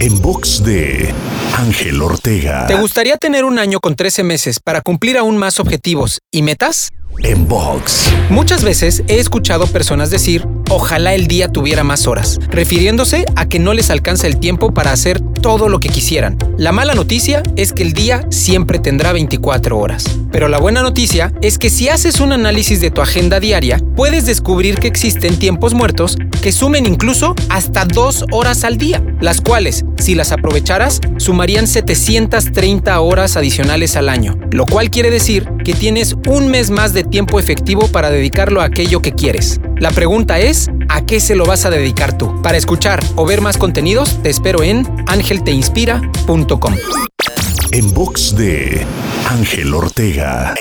En box de Ángel Ortega. ¿Te gustaría tener un año con 13 meses para cumplir aún más objetivos y metas? En box. Muchas veces he escuchado personas decir, ojalá el día tuviera más horas, refiriéndose a que no les alcanza el tiempo para hacer todo lo que quisieran. La mala noticia es que el día siempre tendrá 24 horas. Pero la buena noticia es que si haces un análisis de tu agenda diaria, puedes descubrir que existen tiempos muertos que sumen incluso hasta dos horas al día, las cuales, si las aprovecharas, sumarían 730 horas adicionales al año, lo cual quiere decir que tienes un mes más de tiempo efectivo para dedicarlo a aquello que quieres. La pregunta es, ¿a qué se lo vas a dedicar tú? Para escuchar o ver más contenidos, te espero en angelteinspira.com. En box de Ángel Ortega.